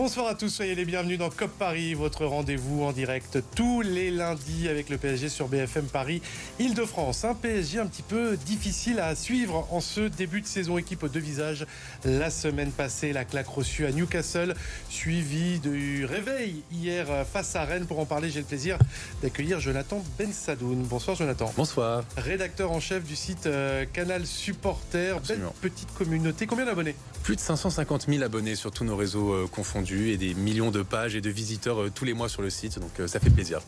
Bonsoir à tous, soyez les bienvenus dans COP Paris, votre rendez-vous en direct tous les lundis avec le PSG sur BFM Paris, Île-de-France. Un PSG un petit peu difficile à suivre en ce début de saison. Équipe aux deux visages la semaine passée, la claque reçue à Newcastle, suivi du réveil hier face à Rennes. Pour en parler, j'ai le plaisir d'accueillir Jonathan Bensadoun. Bonsoir Jonathan. Bonsoir. Rédacteur en chef du site euh, Canal Supporter. Belle petite communauté. Combien d'abonnés? Plus de 550 000 abonnés sur tous nos réseaux euh, et des millions de pages et de visiteurs euh, tous les mois sur le site. Donc euh, ça fait plaisir.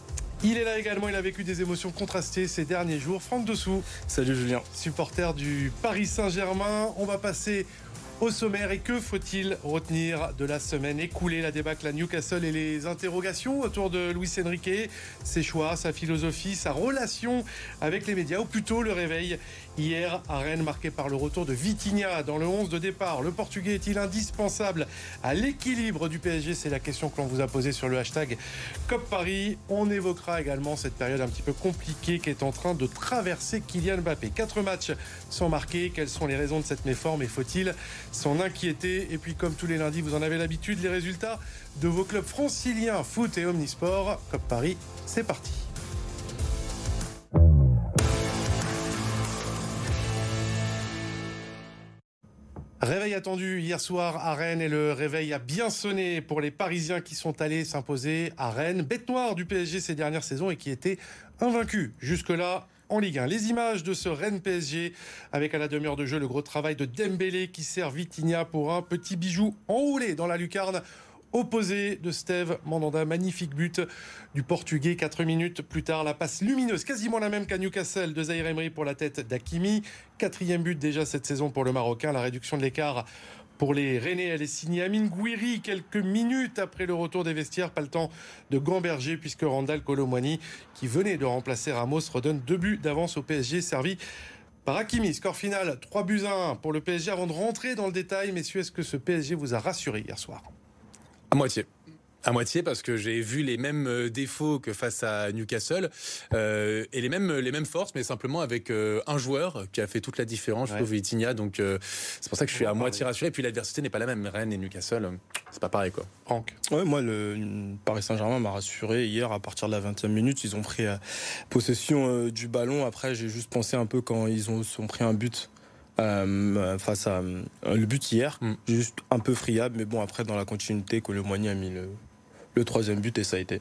Il est là également, il a vécu des émotions contrastées ces derniers jours. Franck Dessous. Salut Julien. Supporter du Paris Saint-Germain. On va passer au sommaire, et que faut-il retenir de la semaine écoulée, la débâcle à Newcastle et les interrogations autour de Luis Enrique, ses choix, sa philosophie, sa relation avec les médias, ou plutôt le réveil hier à Rennes marqué par le retour de Vitinha dans le 11 de départ. Le Portugais est-il indispensable à l'équilibre du PSG C'est la question que l'on vous a posée sur le hashtag COP Paris. On évoquera également cette période un petit peu compliquée qui est en train de traverser Kylian Mbappé. Quatre matchs sont marqués. Quelles sont les raisons de cette méforme et faut-il s'en inquiéter? Et puis comme tous les lundis, vous en avez l'habitude, les résultats de vos clubs franciliens, foot et omnisport. Cop Paris, c'est parti. Réveil attendu hier soir à Rennes et le réveil a bien sonné pour les Parisiens qui sont allés s'imposer à Rennes. Bête noire du PSG ces dernières saisons et qui était invaincu jusque-là en Ligue 1. Les images de ce Rennes PSG avec à la demi-heure de jeu le gros travail de Dembélé qui sert Vitinha pour un petit bijou enroulé dans la lucarne opposé de Steve Mandanda. Magnifique but du Portugais. 4 minutes plus tard, la passe lumineuse, quasiment la même qu'à Newcastle de Zaire Emery pour la tête d'Akimi. Quatrième but déjà cette saison pour le Marocain. La réduction de l'écart pour les Rennais, elle est signée Amine Gouiri quelques minutes après le retour des vestiaires. Pas le temps de gamberger puisque Randall Colomwani, qui venait de remplacer Ramos, redonne deux buts d'avance au PSG servi par Hakimi. Score final 3 buts à 1 pour le PSG. Avant de rentrer dans le détail, messieurs, est-ce que ce PSG vous a rassuré hier soir? À moitié. À moitié parce que j'ai vu les mêmes euh, défauts que face à Newcastle euh, et les mêmes les mêmes forces, mais simplement avec euh, un joueur qui a fait toute la différence, je trouve, Vitinha. Donc c'est pour ça que je suis à moitié rassuré. Et puis l'adversité n'est pas la même. Rennes et Newcastle, c'est pas pareil quoi. Franck. Ouais, moi le Paris Saint-Germain m'a rassuré hier à partir de la 20e minute. Ils ont pris possession du ballon. Après j'ai juste pensé un peu quand ils ont, ont pris un but. Face à le but hier, mm. juste un peu friable, mais bon après dans la continuité, Colomboigny a mis le, le troisième but et ça a été.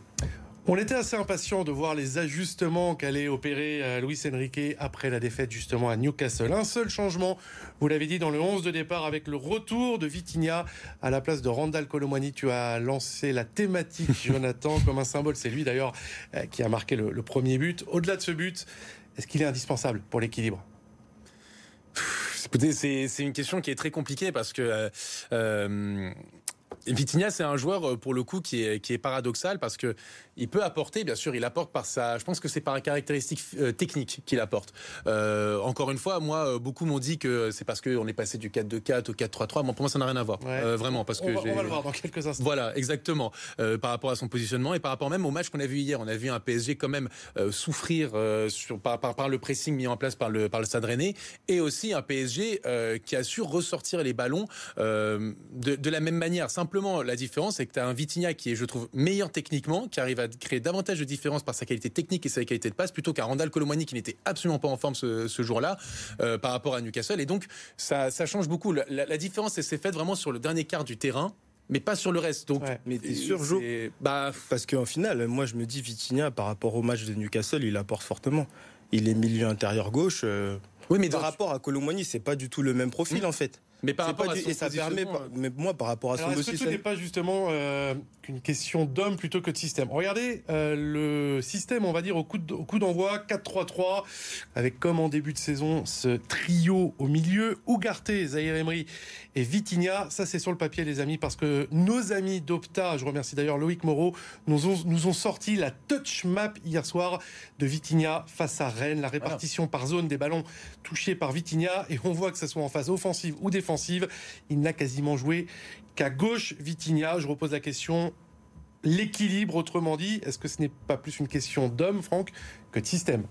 On était assez impatient de voir les ajustements qu'allait opérer euh, Luis Enrique après la défaite justement à Newcastle. Un seul changement, vous l'avez dit, dans le 11 de départ avec le retour de Vitinha à la place de Randall Colomwani. Tu as lancé la thématique, Jonathan, comme un symbole. C'est lui d'ailleurs euh, qui a marqué le, premier but. Au-delà de ce but, est-ce qu'il est indispensable pour l'équilibre? C'est une question qui est très compliquée parce que euh, Vitinha, c'est un joueur euh, pour le coup qui est, qui est paradoxal parce que il peut apporter, bien sûr, il apporte par sa. Je pense que c'est par une caractéristique euh, technique qu'il apporte. Euh, encore une fois, moi, beaucoup m'ont dit que c'est parce qu'on est passé du 4-2-4 au 4-3-3. Bon, pour moi, ça n'a rien à voir, vraiment, parce que on va, on va, le voir dans quelques instants. Voilà, exactement, par rapport à son positionnement et par rapport même au match qu'on a vu hier. On a vu un PSG quand même souffrir sur, par, par, par, le pressing mis en place par le par le Stade Rennais et aussi un PSG qui a su ressortir les ballons de, de la même manière. Simplement la différence, c'est que tu as un Vitinha qui est, je trouve, meilleur techniquement, qui arrive à créer davantage de différence par sa qualité technique et sa qualité de passe, plutôt qu'un Randall Colomani qui n'était absolument pas en forme ce, jour-là euh, par rapport à Newcastle. Et donc, ça, change beaucoup. La, différence, c'est faite vraiment sur le dernier quart du terrain mais pas sur le reste. Donc, mais t'es sûr, Jo bah... Parce qu'en final, moi, je me dis, Vitinha, par rapport au match de Newcastle, il apporte fortement. Il est milieu intérieur gauche. Euh, oui, mais par rapport à Colomani, c'est pas du tout le même profil, en fait. Mais par rapport à et ça permet, mais moi par rapport à son dossier, est-ce que ce n'est pas justement euh, qu'une question d'homme plutôt que de système? Regardez euh, le système, on va dire au coup d'envoi 4-3-3 avec comme en début de saison ce trio au milieu Ugarte, Zahir Emery et Vitinha. Ça c'est sur le papier les amis parce que nos amis d'Opta, je remercie d'ailleurs Loïc Moreau, nous ont, nous ont sorti la touch map hier soir de Vitinha face à Rennes, la répartition par zone des ballons touchés par Vitinha. Et on voit que ce soit en phase offensive ou défensive il n'a quasiment joué qu'à gauche Vitinha. Je repose la question. L'équilibre, autrement dit, est-ce que ce n'est pas plus une question d'homme, Franck, que de système?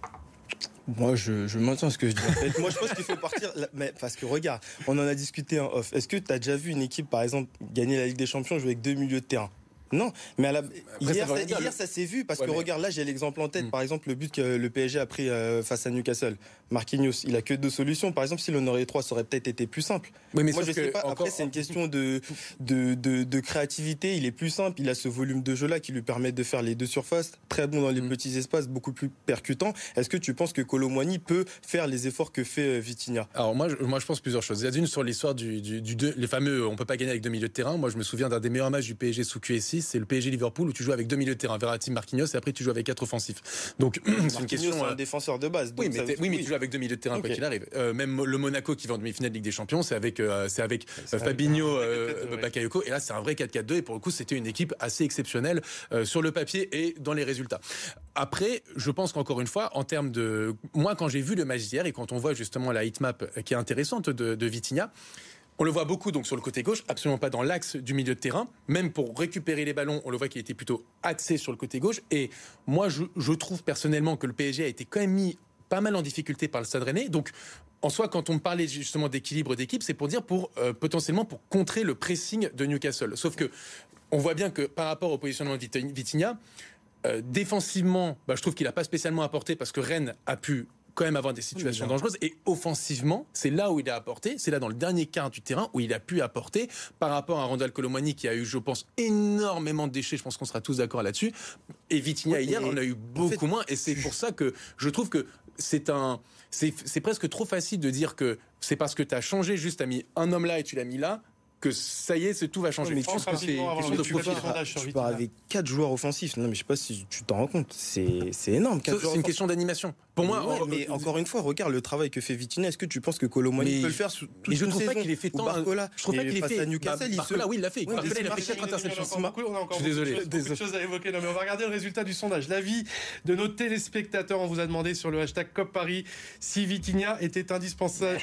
Moi, je, je maintiens ce que je dis. Moi, je pense qu'il faut partir. Mais parce que regarde, on en a discuté en off. Est-ce que tu as déjà vu une équipe, par exemple, gagner la Ligue des Champions jouer avec deux milieux de terrain? Non, mais à hier, ça, s'est vu parce que regarde, là j'ai l'exemple en tête. Hmm. Par exemple, le but que le PSG a pris euh, face à Newcastle, Marquinhos, il a que deux solutions. Par exemple, s'il en aurait trois, ça aurait peut-être été plus simple. mais Moi, je sais pas. Après, c'est une question de de, de, créativité. Il est plus simple. Il a ce volume de jeu là qui lui permet de faire les deux surfaces, très bon dans les hmm. petits espaces, beaucoup plus percutant. Est-ce que tu penses que Colomwani peut faire les efforts que fait euh, Vitinha? Alors moi, je, moi, je pense plusieurs choses. Il y a d'une sur l'histoire du, du, du les fameux, on peut pas gagner avec deux milieux de terrain. Moi, je me souviens d'un des meilleurs matchs du PSG sous QSI, c'est le PSG Liverpool où tu joues avec deux milieux de terrain, Verratti, Marquinhos, et après tu joues avec quatre offensifs. Donc c'est une question. un euh, défenseur de base. Oui, mais, oui, mais tu joues avec deux milieux de terrain quoi qu'il arrive. Euh, même le Monaco qui va en demi-finale de Ligue des Champions, c'est avec euh, c'est avec Fabinho, Bakayoko, et là c'est un vrai 4-4-2 et pour le coup c'était une équipe assez exceptionnelle sur le papier et dans les résultats. Après, je pense qu'encore une fois, en termes de moi quand j'ai vu le match d'hier et quand on voit justement la hitmap qui est intéressante de, de Vitinha. On le voit beaucoup donc sur le côté gauche, absolument pas dans l'axe du milieu de terrain. Même pour récupérer les ballons, on le voit qu'il était plutôt axé sur le côté gauche. Et moi, je, trouve personnellement que le PSG a été quand même mis pas mal en difficulté par le Stade Rennais. Donc, en soi, quand on parlait justement d'équilibre d'équipe, c'est pour dire euh, potentiellement pour contrer le pressing de Newcastle. Sauf que on voit bien que par rapport au positionnement de Vitinha, euh, défensivement, bah, je trouve qu'il n'a pas spécialement apporté parce que Rennes a pu quand même avoir des situations dangereuses. Et offensivement, c'est là où il a apporté, c'est là dans le dernier quart du terrain où il a pu apporter par rapport à Randall Colomani qui a eu, je pense, énormément de déchets. Je pense qu'on sera tous d'accord là-dessus. Et Vitinha hier, on a eu beaucoup moins. Et c'est pour ça que je trouve que c'est un, c'est presque trop facile de dire que c'est parce que tu as changé, juste tu as mis un homme là et tu l'as mis là, que ça y est, c'est tout va changer. mais je pense que c'est question de profil. Tu pars avec quatre joueurs offensifs. Non, mais je sais pas si tu t'en rends compte. C'est énorme. C'est une question d'animation. Pour moi, mais encore une fois, regarde le travail que fait Vitinha. Est-ce que tu penses que Colomani peut le faire sous Mais je trouve pas qu'il ait fait tant. Barcola, je trouve pas qu'il ait fait. À Newcastle, Barcola, oui, il l'a fait. Barcola, il a fait quatre interceptions. On a encore désolé. Beaucoup de choses à évoquer. Non, mais on va regarder le résultat du sondage. L'avis de nos téléspectateurs. On vous a demandé sur le hashtag COP Paris si Vitinha était indispensable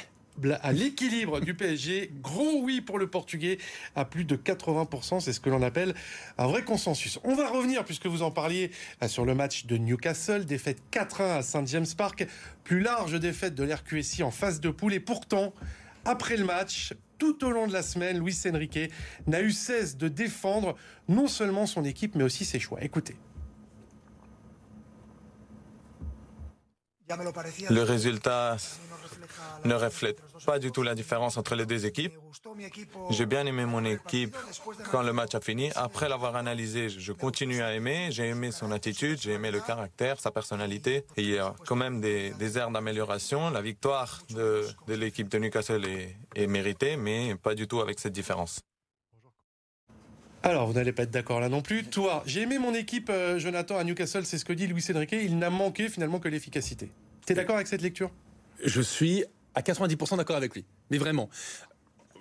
à l'équilibre du PSG. Gros oui pour le Portugais à plus de 80%. C'est ce que l'on appelle un vrai consensus. On va revenir, puisque vous en parliez, euh, sur le match de Newcastle. Défaite 4-1 à Saint James Park. Plus large défaite de l'RQSI en phase de poule. Et pourtant, après le match, tout au long de la semaine, Luis Enrique n'a eu cesse de défendre non seulement son équipe, mais aussi ses choix. Écoutez. Le résultat ne reflète pas du tout la différence entre les deux équipes. J'ai bien aimé mon équipe quand le match a fini. Après l'avoir analysé, je continue à aimer. J'ai aimé son attitude, j'ai aimé le caractère, sa personnalité. Il y a quand même des, des airs d'amélioration. La victoire de, l'équipe de Newcastle est méritée, mais pas du tout avec cette différence. Alors, vous n'allez pas être d'accord là non plus. Toi, j'ai aimé mon équipe, euh, Jonathan, à Newcastle, c'est ce que dit Louis Enrique. Il n'a manqué finalement que l'efficacité. Tu es d'accord avec cette lecture? Je suis à 90% d'accord avec lui. Mais vraiment,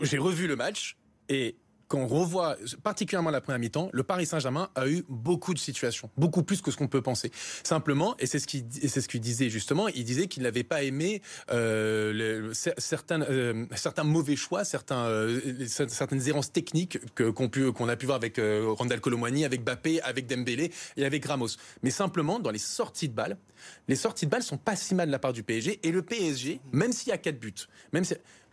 j'ai revu le match et quand on revoit particulièrement la première mi-temps, le Paris Saint-Germain a eu beaucoup de situations, beaucoup plus que ce qu'on peut penser. Simplement, et c'est ce qu'il disait justement, il disait qu'il n'avait pas aimé euh, certains euh, certains mauvais choix, certains euh, certaines errances techniques que qu'on a pu voir avec Randall Colomwani, avec Bappé, avec Dembélé et avec Ramos. Mais simplement dans les sorties de balles, les sorties de balles sont pas si mal de la part du PSG et le PSG, même s'il y a quatre buts, même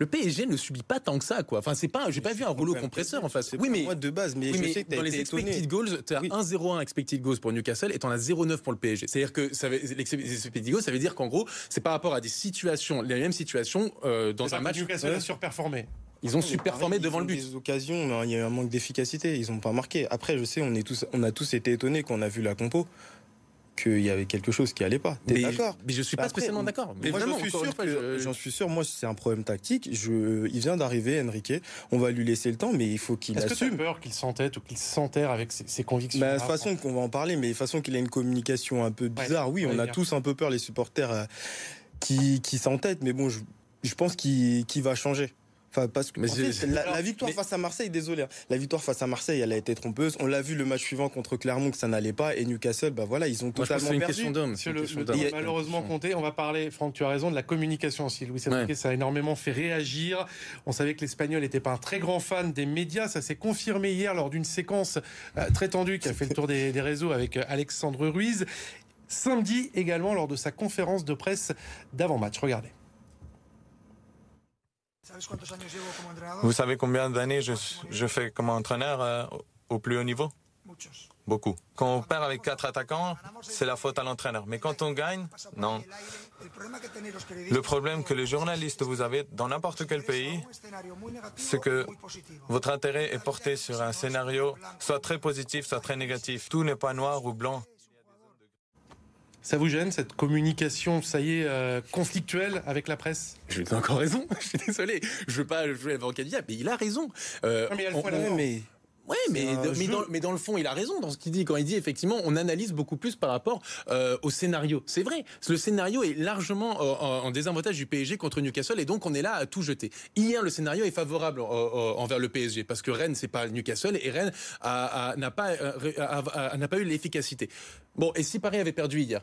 le PSG ne subit pas tant que ça. Enfin, c'est pas, j'ai pas vu un rouleau compresseur face. Oui, mais de base, mais, je sais que dans les expected goals, tu as 1-0-1 expected goals pour Newcastle et tu en as 0-9 pour le PSG. C'est-à-dire que ça l'expected goals, ça veut dire qu'en gros, c'est par rapport à des situations, les mêmes situations euh, dans un match. Newcastle a surperformé. Ils ont superformé devant le but. Des occasions, il y a eu un manque d'efficacité. Ils n'ont pas marqué. Après, je sais, on est tous, on a tous été étonnés quand on a vu la compo qu'il y avait quelque chose qui allait pas. T'es d'accord Mais je suis pas spécialement d'accord. Mais vraiment, j'en suis sûr. J'en suis sûr. Moi, c'est un problème tactique. Je, il vient d'arriver, Enrique. On va lui laisser le temps, mais il faut qu'il assume. Est-ce que peur qu'il s'entête ou qu'il s'enterre avec ses, convictions bah, De façon qu'on va en parler, mais de façon qu'il a une communication un peu bizarre. oui, on a tous un peu peur, les supporters euh, qui, qui s'entêtent, mais bon, je, je pense qu'il va changer. Enfin, parce que la, victoire face à Marseille, désolé, hein. la victoire face à Marseille, elle a été trompeuse. On l'a vu le match suivant contre Clermont que ça n'allait pas et Newcastle, bah voilà, ils ont totalement une perdu. Question d'homme. malheureusement compté. On va parler, Franck, tu as raison, de la communication aussi. Louis Enrique, ça a énormément fait réagir. On savait que l'Espagnol n'était pas un très grand fan des médias. Ça s'est confirmé hier lors d'une séquence euh, très tendue qui a fait le tour des, des réseaux avec euh, Alexandre Ruiz samedi également lors de sa conférence de presse d'avant-match. Regardez. Vous savez combien d'années je, je, fais comme entraîneur euh, au plus haut niveau? Beaucoup. Quand on perd avec quatre attaquants, c'est la faute à l'entraîneur. Mais quand on gagne, non. Le problème que les journalistes vous avez dans n'importe quel pays, c'est que votre intérêt est porté sur un scénario soit très positif, soit très négatif. Tout n'est pas noir ou blanc. Ça vous gêne cette communication, ça y est, euh, conflictuelle avec la presse? Je lui encore raison. Je suis désolé. Je veux pas jouer l'avocat mais il a raison. Euh, non, mais, elle on, mais oui, mais, mais, dans, mais, dans, le fond, il a raison dans ce qu'il dit. Quand il dit effectivement, on analyse beaucoup plus par rapport euh, au scénario. C'est vrai. Le scénario est largement euh, en, désavantage du PSG contre Newcastle et donc on est là à tout jeter. Hier, le scénario est favorable euh, envers le PSG parce que Rennes, c'est pas Newcastle et Rennes n'a pas, n'a pas eu l'efficacité. Bon, et si Paris avait perdu hier,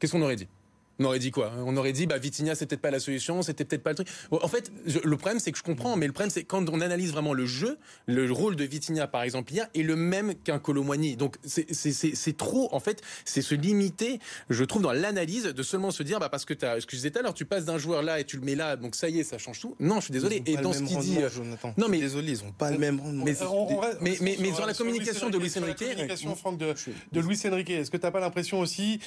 qu'est-ce qu'on aurait dit? On aurait dit quoi? On aurait dit, bah, Vitinha, c'est peut-être pas la solution, c'était peut-être pas le truc. en fait, le problème, c'est que je comprends, mais le problème, c'est quand on analyse vraiment le jeu, le rôle de Vitinha, par exemple, hier, est le même qu'un Colomboigny. Donc, c'est trop, en fait, c'est se limiter, je trouve, dans l'analyse, de seulement se dire, bah, parce que tu as, ce que je disais tout à l'heure, tu passes d'un joueur là et tu le mets là, donc ça y est, ça change tout. Non, je suis désolé. Et dans ce qu'il dit. Euh, Jonathan. Non, mais. Désolé, ils ont pas le même rendement. Mais, mais, mais, mais, sur la communication de Luis Enrique. communication, Franck, de, de Luis Enrique, est-ce que tu n'as pas l'impression aussi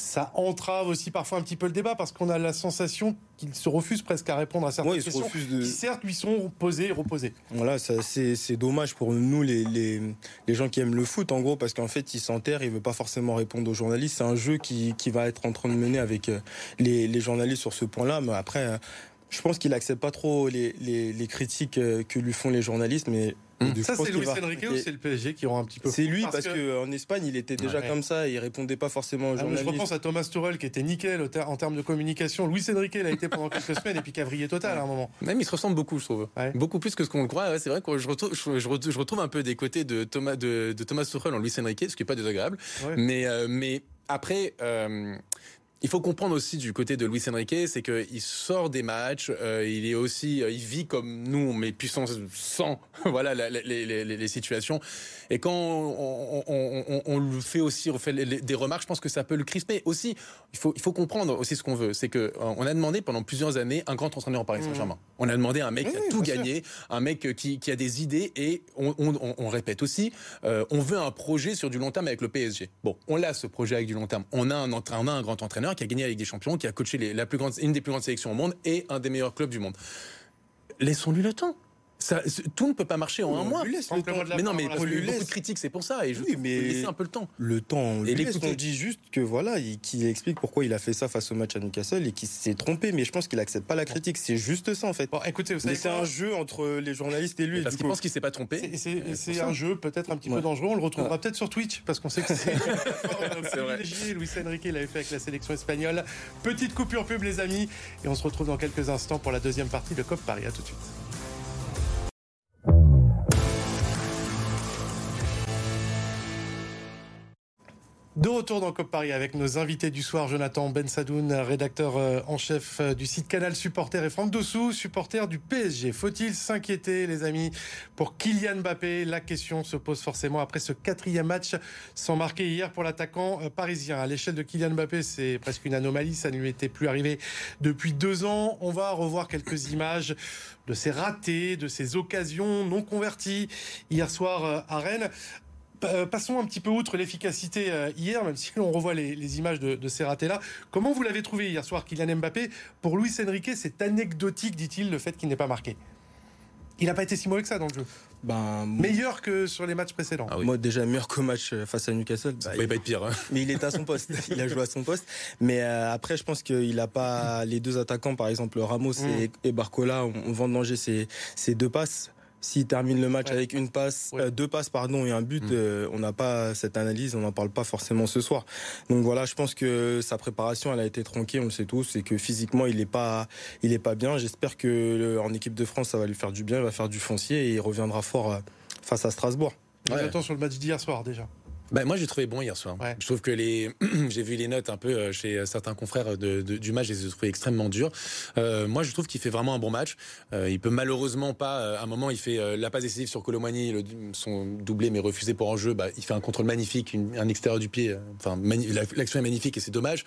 ça entrave aussi parfois un petit peu le débat parce qu'on a la sensation qu'il se refuse presque à répondre à certaines questions qui certes lui sont posées et reposées. Voilà, c'est dommage pour nous les, les, les, gens qui aiment le foot en gros parce qu'en fait il s'enterre, il veut pas forcément répondre aux journalistes. C'est un jeu qui, qui, va être en train de mener avec euh, les, les journalistes sur ce point-là, mais après euh, je pense qu'il accepte pas trop les, les, les critiques euh, que lui font les journalistes, mais Mmh. Ça, c'est Luis Enrique ou c'est le PSG qui aura un petit peu C'est lui parce, qu'en Espagne, il était déjà comme ça, il répondait pas forcément aux ah, journalistes. je repense à Thomas Tuchel qui était nickel en termes de communication. Luis Enrique, il a été pendant quelques semaines et puis cavrier total à un moment. Même il se ressemble beaucoup, je trouve. Beaucoup plus que ce qu'on le croit. c'est vrai que je retrouve, je, retrouve, un peu des côtés de Thomas, de, Thomas Tuchel en Luis Enrique, ce qui est pas désagréable. Mais, euh, mais après, euh, il faut comprendre aussi du côté de Luis Enrique, c'est qu'il sort des matchs, euh, il est aussi, euh, il vit comme nous, mais puissance sans, voilà les, les, les, situations. Et quand on, on, on, on fait aussi, on fait des remarques, je pense que ça peut le crisper. Aussi, il faut, il faut comprendre aussi ce qu'on veut, c'est que euh, on a demandé pendant plusieurs années un grand entraîneur en Paris Saint-Germain. Mmh. On a demandé un mec qui a tout gagné, un mec qui, qui, a des idées, et on, répète aussi, on veut un projet sur du long terme avec le PSG. Bon, on a ce projet avec du long terme. On a un, on a un grand entraîneur qui a gagné avec des champions, qui a coaché les, la plus grande, une des plus grandes sélections au monde et un des meilleurs clubs du monde. Laissons-lui le temps. Ça, tout ne peut pas marcher en un mois. mais non, mais beaucoup de critiques, c'est pour ça. Et je oui, mais laisser un peu le temps. Le temps. Et on dit juste que voilà, qu'il explique pourquoi il a fait ça face au match à Newcastle et qu'il s'est trompé. Mais je pense qu'il accepte pas la critique. C'est juste ça en fait. Bon, écoutez, mais c'est un jeu entre les journalistes et lui. Parce qu'il pense qu'il s'est pas trompé. C'est un jeu peut-être un petit peu dangereux. On le retrouvera peut-être sur Twitch parce qu'on sait que c'est vrai. Luis Enrique l'avait fait avec la sélection espagnole. Petite coupure pub, les amis, et on se retrouve dans quelques instants pour la deuxième partie de COP Paris. À tout de suite. De retour dans COP Paris avec nos invités du soir, Jonathan Ben Sadoun, rédacteur euh, en chef euh, du site Canal Supporter, et Franck Dossou, supporter du PSG. Faut-il s'inquiéter, les amis, pour Kylian Mbappé La question se pose forcément après ce quatrième match sans marquer hier pour l'attaquant euh, parisien. À l'échelle de Kylian Mbappé, c'est presque une anomalie, ça ne lui était plus arrivé depuis deux ans. On va revoir quelques images de ses ratés, de ses occasions non converties hier soir à Rennes. Euh, passons un petit peu outre l'efficacité euh, hier, même si on revoit les, images de, ces ratés-là. Comment vous l'avez trouvé hier soir, Kylian Mbappé? Pour Luis Enrique, c'est anecdotique, dit-il, le fait qu'il n'ait pas marqué. Il n'a pas été si mauvais que ça dans le jeu. Ben, Meilleur que sur les matchs précédents. Ah Moi, déjà meilleur qu'au match euh, face à Newcastle. Ça bah, pas être pire. Hein. Mais il est à son poste. il a joué à son poste. Mais après, je pense qu'il n'a pas les deux attaquants, par exemple Ramos et, mm. Barcola, ont, vendangé ces, ces deux passes. S'il termine le match avec une passe, euh, deux passes pardon et un but, mm. euh, on n'a pas cette analyse, on n'en parle pas forcément ce soir. Donc voilà, je pense que sa préparation, elle a été tronquée, on le sait tous, et que physiquement, il est pas, il est pas bien. J'espère que en équipe de France, ça va lui faire du bien, il va faire du foncier et il reviendra fort euh, face à Strasbourg. Ouais. Attends sur le match d'hier soir déjà. Bah, moi j'ai trouvé bon hier soir. Je trouve que les, j'ai vu les notes un peu euh, chez certains confrères de, du match, je les ai trouvés extrêmement durs. Euh, moi je trouve qu'il fait vraiment un bon match. Euh, il peut malheureusement pas, euh, à un moment il fait la passe décisive sur Colomani, son doublé mais refusé pour enjeu. Bah, il fait un contrôle magnifique, un extérieur du pied. Enfin l'action est magnifique et c'est dommage.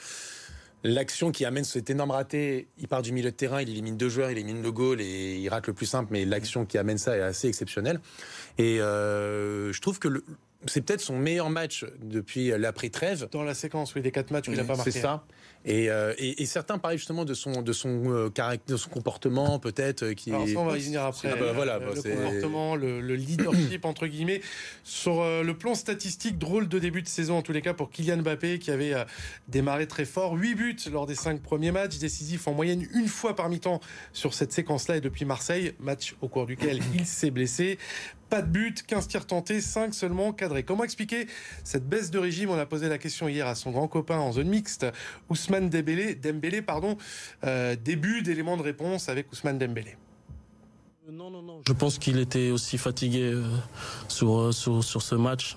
L'action qui amène cet énorme raté, il part du milieu de terrain, il élimine deux joueurs, il élimine le goal et il rate le plus simple, mais l'action qui amène ça est assez exceptionnelle. Et je trouve que le, c'est peut-être son meilleur match depuis l'après-trêve. Dans la séquence, oui, des quatre matchs où il n'a pas marqué. C'est ça. Et, euh, et, et, certains parlent justement de son de son euh, caractère, de son comportement peut-être euh, qui. Alors ça, on va y venir après. Ah bah, voilà, le, bah, comportement, le, le, leadership entre guillemets sur euh, le plan statistique, drôle de début de saison en tous les cas pour Kylian Mbappé qui avait démarré très fort, 8 buts lors des cinq premiers matchs, décisifs en moyenne une fois par mi-temps sur cette séquence-là et depuis Marseille, match au cours duquel il s'est blessé. Pas de but, 15 tirs tentés, 5 seulement cadrés. Comment expliquer cette baisse de régime? On a posé la question hier à son grand copain en zone mixte, Ousmane Dembélé. Pardon, euh, début d'éléments de réponse avec Ousmane Dembélé. Non, non, non. Je pense qu'il était aussi fatigué euh, sur, sur, ce match.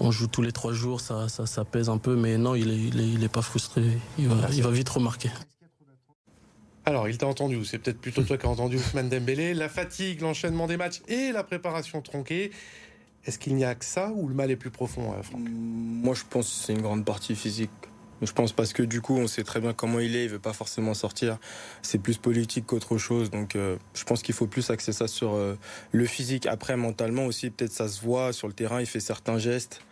On joue tous les trois jours, ça, ça, pèse un peu, mais non, il est, il est, pas frustré. Il va vite remarquer. Alors, il t'a entendu, c'est peut-être plutôt toi qui as entendu Ousmane Dembélé. La fatigue, l'enchaînement des matchs et la préparation tronquée. Est-ce qu'il n'y a que ça ou le mal est plus profond, euh, Franck? Moi, je pense que c'est une grande partie physique. Je pense parce que du coup, on sait très bien comment il est, il veut pas forcément sortir. C'est plus politique qu'autre chose, donc euh, je pense qu'il faut plus axer ça sur euh, le physique. Après, mentalement aussi, peut-être ça se voit sur le terrain, il fait certains gestes.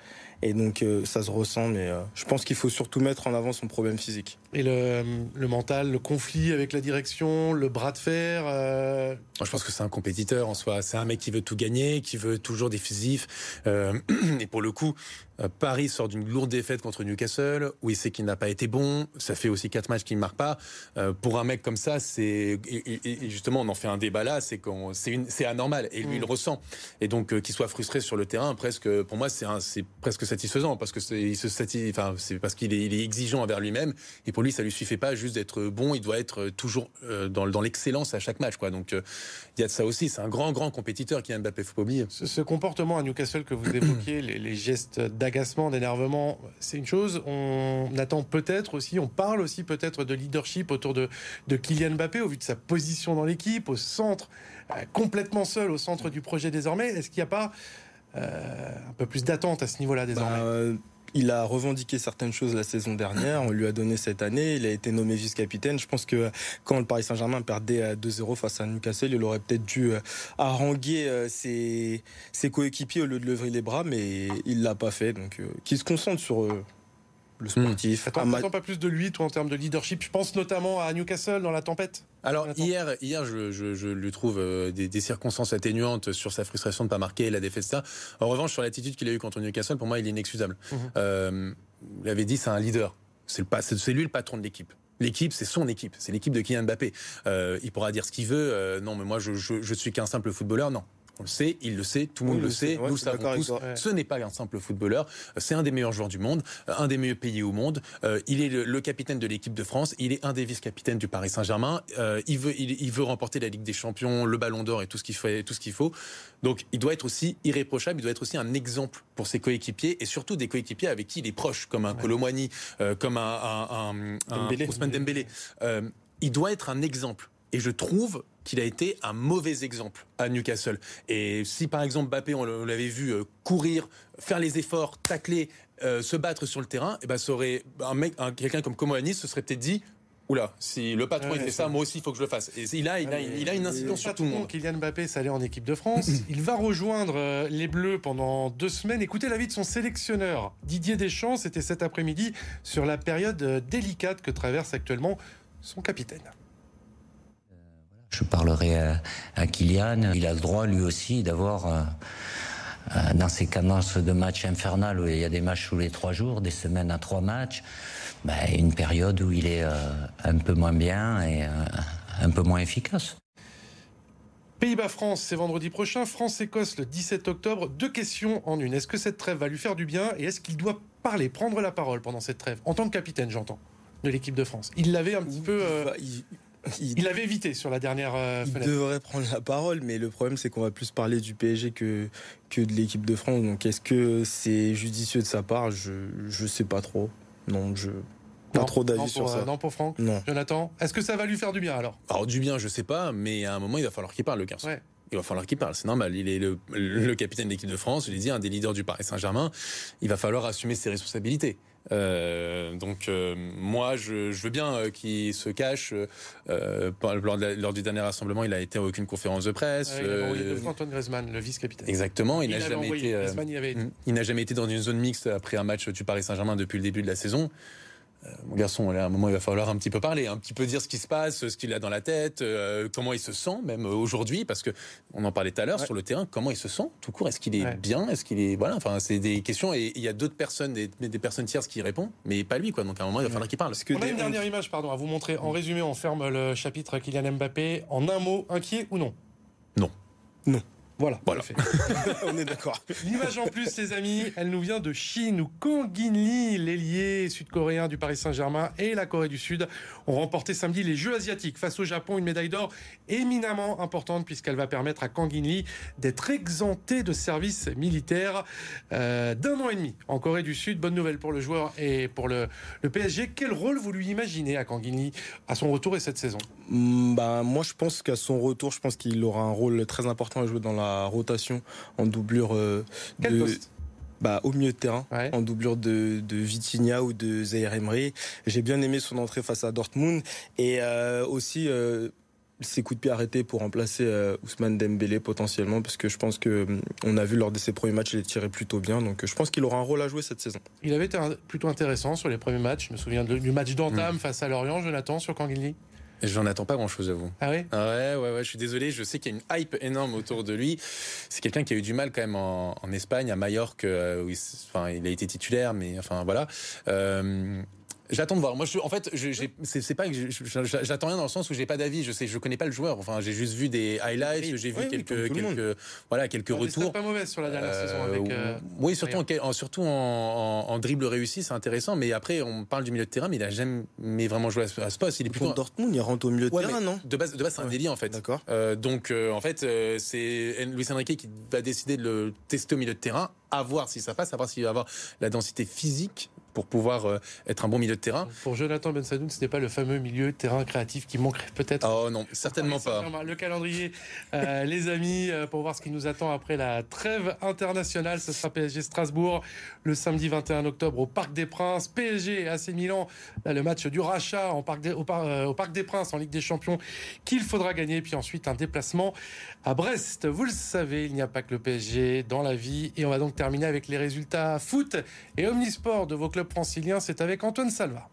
Et donc euh, ça se ressent, mais euh, je pense qu'il faut surtout mettre en avant son problème physique. Et le, le mental, le conflit avec la direction, le bras de fer euh... Je pense que c'est un compétiteur en soi. C'est un mec qui veut tout gagner, qui veut toujours décisif. Euh, et pour le coup, euh, Paris sort d'une lourde défaite contre Newcastle, où il sait qu'il n'a pas été bon. Ça fait aussi quatre matchs qu'il ne marque pas. Euh, pour un mec comme ça, c'est et, justement on en fait un débat là, c'est qu'on c'est anormal et lui il le mm. ressent. Et donc euh, qu'il soit frustré sur le terrain, presque pour moi c'est c'est presque satisfaisant parce que il se satisfait, enfin c'est parce qu'il est, il est exigeant envers lui-même et pour lui ça lui suffit pas juste d'être bon, il doit être toujours dans, dans l'excellence à chaque match quoi. Donc il y a de ça aussi. C'est un grand grand compétiteur qui est Mbappé, faut pas oublier. Ce, ce comportement à Newcastle que vous évoquiez, les, les gestes d'agacement, d'énervement, c'est une chose. On attend peut-être aussi, on parle aussi peut-être de leadership autour de, de Kylian Mbappé au vu de sa position dans l'équipe, au centre, euh, complètement seul au centre du projet désormais. Est-ce qu'il n'y a pas euh, un peu plus d'attente à ce niveau-là désormais? Bah, il a revendiqué certaines choses la saison dernière. On lui a donné cette année. Il a été nommé vice-capitaine. Je pense que quand le Paris Saint-Germain perdait 2-0 face à Newcastle, il aurait peut-être dû euh, haranguer euh, ses, coéquipiers au lieu de lever les bras, mais il l'a pas fait. Donc, euh, qu'il se concentre sur le sportif. Attends, Attends, pas plus de lui, toi, en termes de leadership. Je pense notamment à Newcastle dans la tempête? Alors hier, hier, je, je, je lui trouve euh, des, des, circonstances atténuantes sur sa frustration de ne pas marquer la défaite ça. En revanche, sur l'attitude qu'il a eue contre Newcastle, pour moi, il est inexcusable. Mmh. Euh, il avait dit, c'est un leader. C'est lui le patron de l'équipe. L'équipe, c'est son équipe, c'est l'équipe de Kylian Mbappé. Euh, il pourra dire ce qu'il veut. Euh, non, mais moi, je, je, je suis qu'un simple footballeur. Non, on le sait, il le sait, tout le monde le sait, nous savons tous. Ce n'est pas un simple footballeur, c'est un des meilleurs joueurs du monde, un des meilleurs pays au monde. Euh, il est le, capitaine de l'équipe de France, il est un des vice-capitaines du Paris Saint-Germain. Euh, il veut, il, veut remporter la Ligue des Champions, le Ballon d'Or et tout ce qu'il faut, tout ce qu'il faut. Donc, il doit être aussi irréprochable, il doit être aussi un exemple pour ses coéquipiers et surtout des coéquipiers avec qui il est proche, comme un ouais. euh, comme un, un, un, Dembélé. Ousmane Dembélé. Euh, il doit être un exemple. Et je trouve qu'il a été un mauvais exemple à Newcastle. Et si par exemple Mbappé, on l'avait vu euh, courir, faire les efforts, tacler, euh, se battre sur le terrain, et eh ben ça aurait un mec, un, quelqu'un comme Comoani se serait peut-être dit. Oula, si le patron il fait ça, moi aussi il faut que je le fasse. Et il a, il a, il a une incidence sur tout le monde. Kylian Mbappé s'allait en équipe de France. il va rejoindre euh, les Bleus pendant deux semaines. Écoutez l'avis de son sélectionneur Didier Deschamps. C'était cet après-midi sur la période délicate que traverse actuellement son capitaine. Je parlerai à, Kylian. Il a le droit lui aussi d'avoir euh, euh, dans ces cadences de matchs infernales où il y a des matchs tous les trois jours, des semaines à trois matchs, ben, une période où il est euh, un peu moins bien et un peu moins efficace. Pays-Bas-France, c'est vendredi prochain. France-Écosse le 17 octobre. Deux questions en une. Est-ce que cette trêve va lui faire du bien et est-ce qu'il doit parler, prendre la parole pendant cette trêve? En tant que capitaine, j'entends, de l'équipe de France. Il l'avait un petit peu il, l'avait évité sur la dernière euh, il devrait prendre la parole, mais le problème c'est qu'on va plus parler du PSG que, que de l'équipe de France. Donc est-ce que c'est judicieux de sa part? Je ne sais pas trop. Non, je pas trop d'avis sur ça. non pour Franck. Non. Jonathan, est-ce que ça va lui faire du bien alors? Alors du bien, je sais pas, mais à un moment il va falloir qu'il parle le garçon. Il va falloir qu'il parle, c'est normal. Il est le, le capitaine de l'équipe de France, je l'ai dit, un des leaders du Paris Saint-Germain. Il va falloir assumer ses responsabilités. Euh, donc euh, moi, je, je, veux bien euh, qu'il se cache. Euh, lors, lors, du dernier rassemblement, il a été à aucune conférence de presse. Ah, il a Antoine Griezmann, le vice-capitaine. Exactement. Il n'a jamais été. il, il n'a jamais été dans une zone mixte après un match du Paris Saint-Germain depuis le début de la saison. Euh, mon garçon, à un moment, il va falloir un petit peu parler, un petit peu dire ce qui se passe, ce qu'il a dans la tête, euh, comment il se sent, même aujourd'hui, parce que on en parlait tout à l'heure sur le terrain, comment il se sent, tout court, est-ce qu'il est bien, est-ce qu'il est, voilà, enfin, c'est des questions et il y a d'autres personnes, des, des, personnes tierces qui répondent, mais pas lui, quoi. Donc à un moment, il va falloir qu'il parle. on a une dernière image, pardon, à vous montrer. En résumé, on ferme le chapitre Kylian Mbappé. En un mot, inquiet ou non? Non. Non. Voilà, voilà. on est d'accord. L'image en plus, les amis, elle nous vient de Chine où Kang Lee, l'ailier sud-coréen du Paris Saint-Germain et la Corée du Sud ont remporté samedi les Jeux asiatiques face au Japon, une médaille d'or éminemment importante puisqu'elle va permettre à Kang Lee d'être exempté de service militaire euh, d'un an et demi en Corée du Sud. Bonne nouvelle pour le joueur et pour le, le PSG. Quel rôle vous lui imaginez à Kang Lee à son retour et cette saison? Bah, Moi, je pense qu'à son retour, je pense qu'il aura un rôle très important à jouer dans la rotation en doublure euh, de, poste bah, au milieu de terrain, en doublure de, de Vitinha ou de Zaire Emery. J'ai bien aimé son entrée face à Dortmund et euh, aussi euh, ses coups de pied arrêtés pour remplacer Ousmane Dembélé potentiellement parce que je pense que on a vu lors de ses premiers matchs il tirait plutôt bien donc je pense qu'il aura un rôle à jouer cette saison. Il avait été plutôt intéressant sur les premiers matchs. Je me souviens du match d'entame mm. face à Lorient, Jonathan sur Kangili? J'en attends pas grand chose à vous. Ah oui ah Ouais, ouais, ouais, je suis désolé. Je sais qu'il y a une hype énorme autour de lui. C'est quelqu'un qui a eu du mal quand même en, Espagne, à Majorque, euh, où il, enfin, il a été titulaire, mais enfin voilà. Euh, J'attends de voir. Moi, je, en fait, c'est pas que j'attends rien dans le sens où j'ai pas d'avis. Je sais, je connais pas le joueur. Enfin, j'ai juste vu des highlights, j'ai vu quelques, quelques, voilà, quelques retours. pas mauvaise sur la dernière euh, saison avec. Euh, oui, surtout, en, surtout en, en, dribble réussi, c'est intéressant. Mais après, on parle du milieu de terrain, mais il a jamais vraiment joué à ce, poste. Il est plutôt. Dortmund, il rentre au milieu de terrain, non? De base, de base, c'est un délit en fait. D'accord. Euh, donc, euh, en fait, euh, c'est Luis Enrique qui va décider de le tester au milieu de terrain, à voir si ça passe, à voir s'il va avoir la densité physique pour pouvoir euh, être un bon milieu de terrain. Pour Jonathan Ben Sadoun, ce n'est pas le fameux milieu de terrain créatif qui manquerait peut-être. Oh non, certainement pas. Le calendrier, euh, les amis, euh, pour voir ce qui nous attend après la trêve internationale, ce sera PSG Strasbourg le samedi 21 octobre au Parc des Princes. PSG AC Milan, le match du rachat en parc au, au, Parc des Princes en Ligue des Champions qu'il faudra gagner. Puis ensuite un déplacement à Brest. Vous le savez, il n'y a pas que le PSG dans la vie. Et on va donc terminer avec les résultats foot et omnisport de vos clubs francilien, c'est avec Antoine Salva.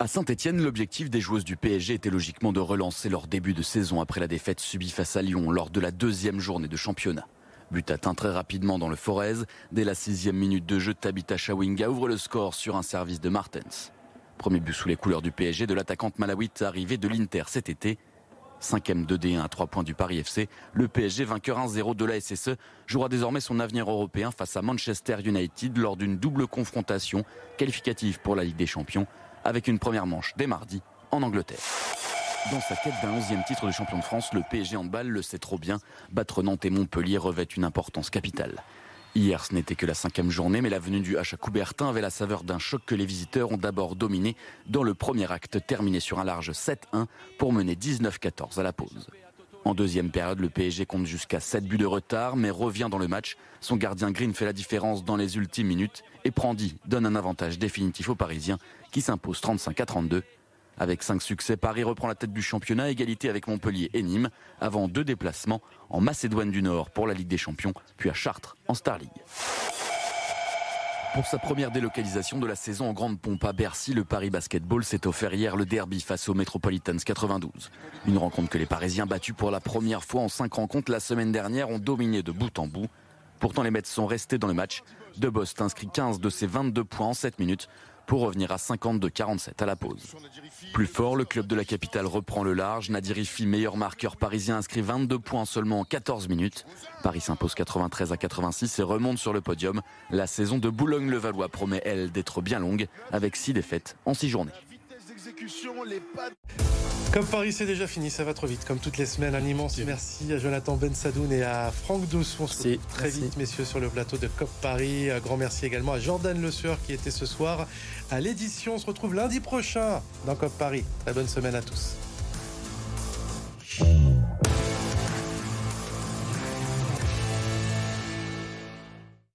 À Saint-Etienne, l'objectif des joueuses du PSG était logiquement de relancer leur début de saison après la défaite subie face à Lyon lors de la deuxième journée de championnat. But atteint très rapidement dans le Forez. Dès la sixième minute de jeu, Tabitha Chawinga ouvre le score sur un service de Martens. Premier but sous les couleurs du PSG de l'attaquante malawite arrivée de l'Inter cet été. Cinquième 2D1 à 3 points du Paris FC, le PSG, vainqueur 1-0 de la SSE, jouera désormais son avenir européen face à Manchester United lors d'une double confrontation qualificative pour la Ligue des Champions, avec une première manche dès mardi en Angleterre. Dans sa quête d'un 11e titre de champion de France, le PSG en balle le sait trop bien. Battre Nantes et Montpellier revêt une importance capitale. Hier, ce n'était que la cinquième journée, mais la venue du H à Coubertin avait la saveur d'un choc que les visiteurs ont d'abord dominé dans le premier acte terminé sur un large 7-1 pour mener 19-14 à la pause. En deuxième période, le PSG compte jusqu'à 7 buts de retard, mais revient dans le match. Son gardien Green fait la différence dans les ultimes minutes et Prandi donne un avantage définitif aux Parisiens qui s'imposent 35 à 32 avec cinq succès, Paris reprend la tête du championnat, égalité avec Montpellier et Nîmes, avant deux déplacements en Macédoine du Nord pour la Ligue des Champions, puis à Chartres en Star League. Pour sa première délocalisation de la saison en grande pompe à Bercy, le Paris Basketball s'est offert hier le derby face aux Metropolitans 92. Une rencontre que les Parisiens battus pour la première fois en cinq rencontres la semaine dernière ont dominé de bout en bout. Pourtant les Mets sont restés dans le match. De Bost inscrit 15 de ses 22 points en 7 minutes pour revenir à 52-47 à la pause. Plus fort, le club de la capitale reprend le large. Nadirifi, meilleur marqueur parisien, inscrit 22 points seulement en 14 minutes. Paris s'impose 93 à 86 et remonte sur le podium. La saison de Boulogne-le-Valois promet, elle, d'être bien longue, avec 6 défaites en 6 journées. Top Paris, c'est déjà fini, ça va trop vite. Comme toutes les semaines, un immense merci à Jonathan Bensadoun et à Franck Dossou. On se retrouve très vite, messieurs, sur le plateau de COP Paris. Un grand merci également à Jordan Le Sueur qui était ce soir à l'édition. On se retrouve lundi prochain dans COP Paris. Très bonne semaine à tous.